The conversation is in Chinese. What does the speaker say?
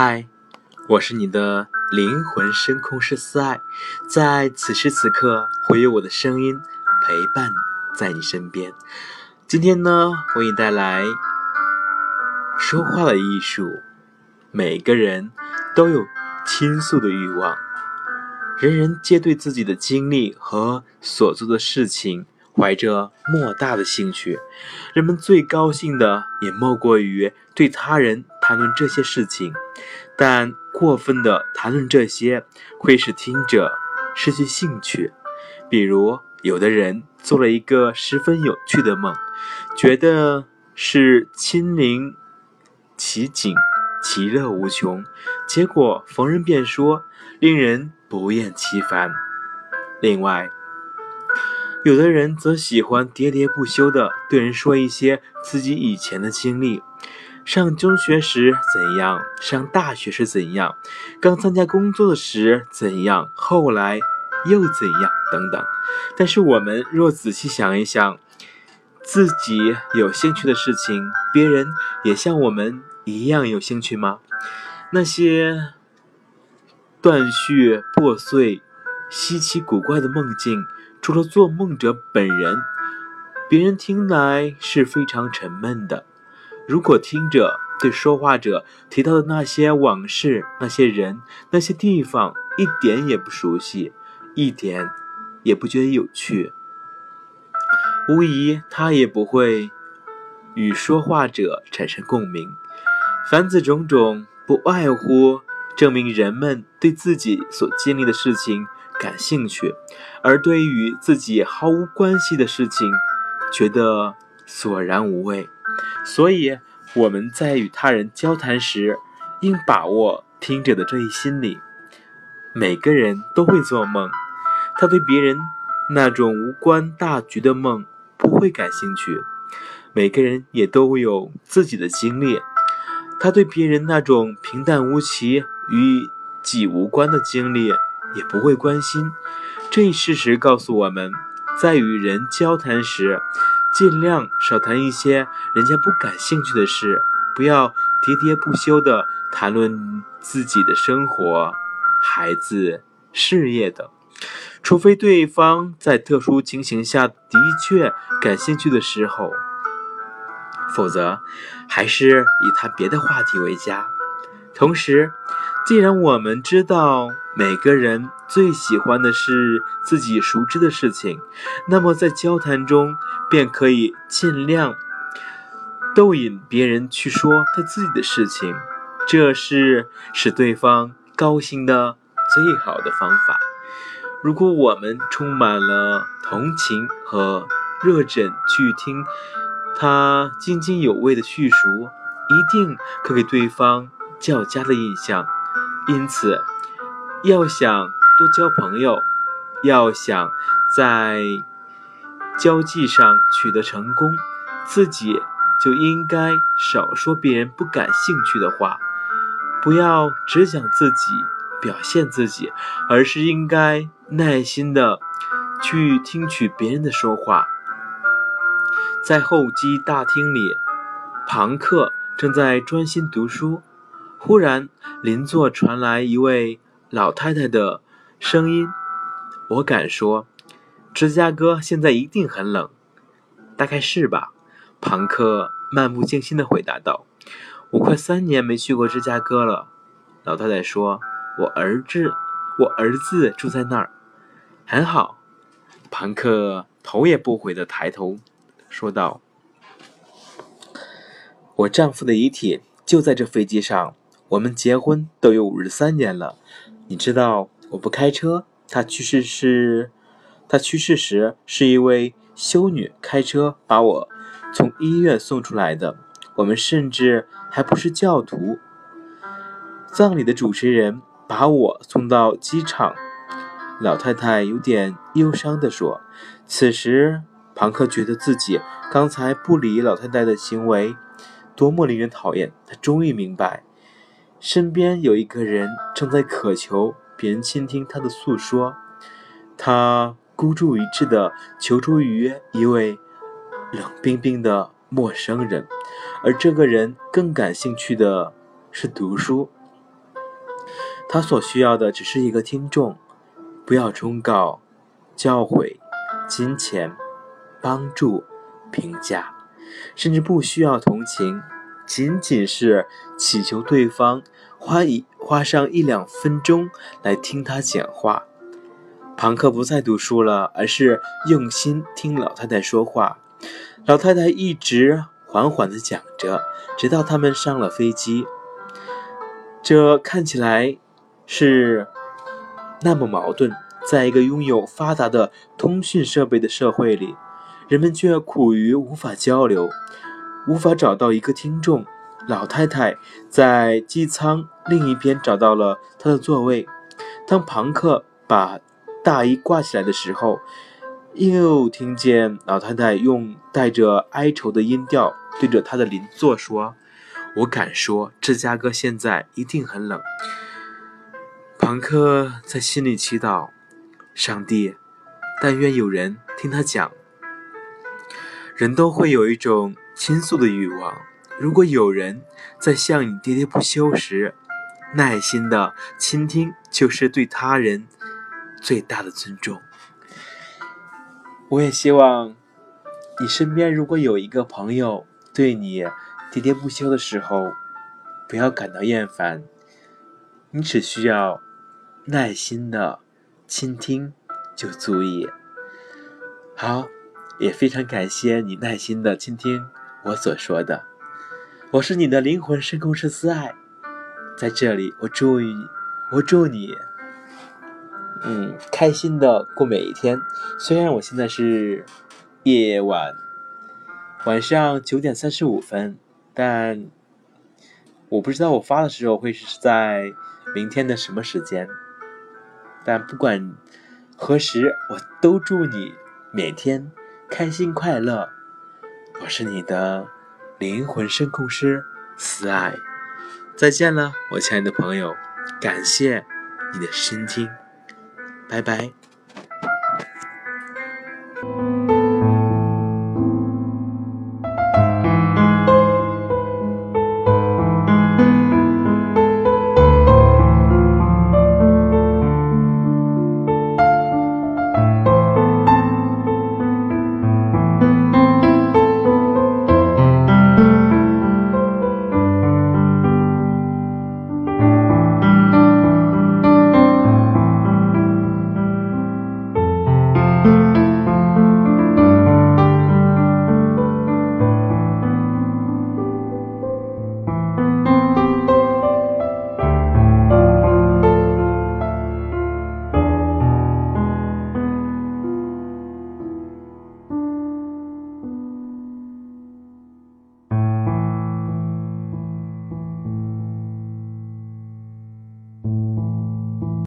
嗨，我是你的灵魂深空师思爱，在此时此刻，会有我的声音陪伴在你身边。今天呢，为你带来说话的艺术。每个人都有倾诉的欲望，人人皆对自己的经历和所做的事情怀着莫大的兴趣。人们最高兴的，也莫过于对他人。谈论这些事情，但过分的谈论这些会使听者失去兴趣。比如，有的人做了一个十分有趣的梦，觉得是亲临其境，其乐无穷。结果逢人便说，令人不厌其烦。另外，有的人则喜欢喋喋不休地对人说一些自己以前的经历。上中学时怎样？上大学时怎样？刚参加工作时怎样？后来又怎样？等等。但是我们若仔细想一想，自己有兴趣的事情，别人也像我们一样有兴趣吗？那些断续、破碎、稀奇古怪的梦境，除了做梦者本人，别人听来是非常沉闷的。如果听者对说话者提到的那些往事、那些人、那些地方一点也不熟悉，一点也不觉得有趣，无疑他也不会与说话者产生共鸣。凡此种种，不外乎证明人们对自己所经历的事情感兴趣，而对于自己毫无关系的事情，觉得索然无味。所以我们在与他人交谈时，应把握听者的这一心理。每个人都会做梦，他对别人那种无关大局的梦不会感兴趣；每个人也都有自己的经历，他对别人那种平淡无奇、与己无关的经历也不会关心。这一事实告诉我们，在与人交谈时，尽量少谈一些人家不感兴趣的事，不要喋喋不休地谈论自己的生活、孩子、事业等，除非对方在特殊情形下的确感兴趣的时候，否则还是以谈别的话题为佳。同时，既然我们知道每个人最喜欢的是自己熟知的事情，那么在交谈中便可以尽量逗引别人去说他自己的事情，这是使对方高兴的最好的方法。如果我们充满了同情和热忱去听他津津有味的叙述，一定可给对方较佳的印象。因此，要想多交朋友，要想在交际上取得成功，自己就应该少说别人不感兴趣的话，不要只讲自己，表现自己，而是应该耐心的去听取别人的说话。在候机大厅里，庞克正在专心读书。忽然，邻座传来一位老太太的声音。我敢说，芝加哥现在一定很冷。大概是吧，庞克漫不经心地回答道。我快三年没去过芝加哥了。老太太说：“我儿子，我儿子住在那儿，很好。”庞克头也不回地抬头说道：“我丈夫的遗体就在这飞机上。”我们结婚都有五十三年了，你知道我不开车。他去世是，他去世时是一位修女开车把我从医院送出来的。我们甚至还不是教徒。葬礼的主持人把我送到机场。老太太有点忧伤地说。此时，庞克觉得自己刚才不理老太太的行为多么令人讨厌。他终于明白。身边有一个人正在渴求别人倾听他的诉说，他孤注一掷地求助于一位冷冰冰的陌生人，而这个人更感兴趣的是读书。他所需要的只是一个听众，不要忠告、教诲、金钱、帮助、评价，甚至不需要同情，仅仅是祈求对方花一花上一两分钟来听他讲话。庞克不再读书了，而是用心听老太太说话。老太太一直缓缓地讲着，直到他们上了飞机。这看起来是那么矛盾，在一个拥有发达的通讯设备的社会里，人们却苦于无法交流，无法找到一个听众。老太太在机舱另一边找到了她的座位。当庞克把大衣挂起来的时候，又听见老太太用带着哀愁的音调对着他的邻座说：“我敢说，芝加哥现在一定很冷。”庞克在心里祈祷：“上帝，但愿有人听他讲。”人都会有一种倾诉的欲望，如果有人在向你喋喋不休时，耐心的倾听，就是对他人。最大的尊重。我也希望你身边如果有一个朋友对你喋喋不休的时候，不要感到厌烦，你只需要耐心的倾听就足以。好，也非常感谢你耐心的倾听我所说的。我是你的灵魂深空师思爱，在这里，我祝你，我祝你。嗯，开心的过每一天。虽然我现在是夜晚，晚上九点三十五分，但我不知道我发的时候会是在明天的什么时间。但不管何时，我都祝你每天开心快乐。我是你的灵魂声控师思爱，再见了，我亲爱的朋友，感谢你的倾听。拜拜。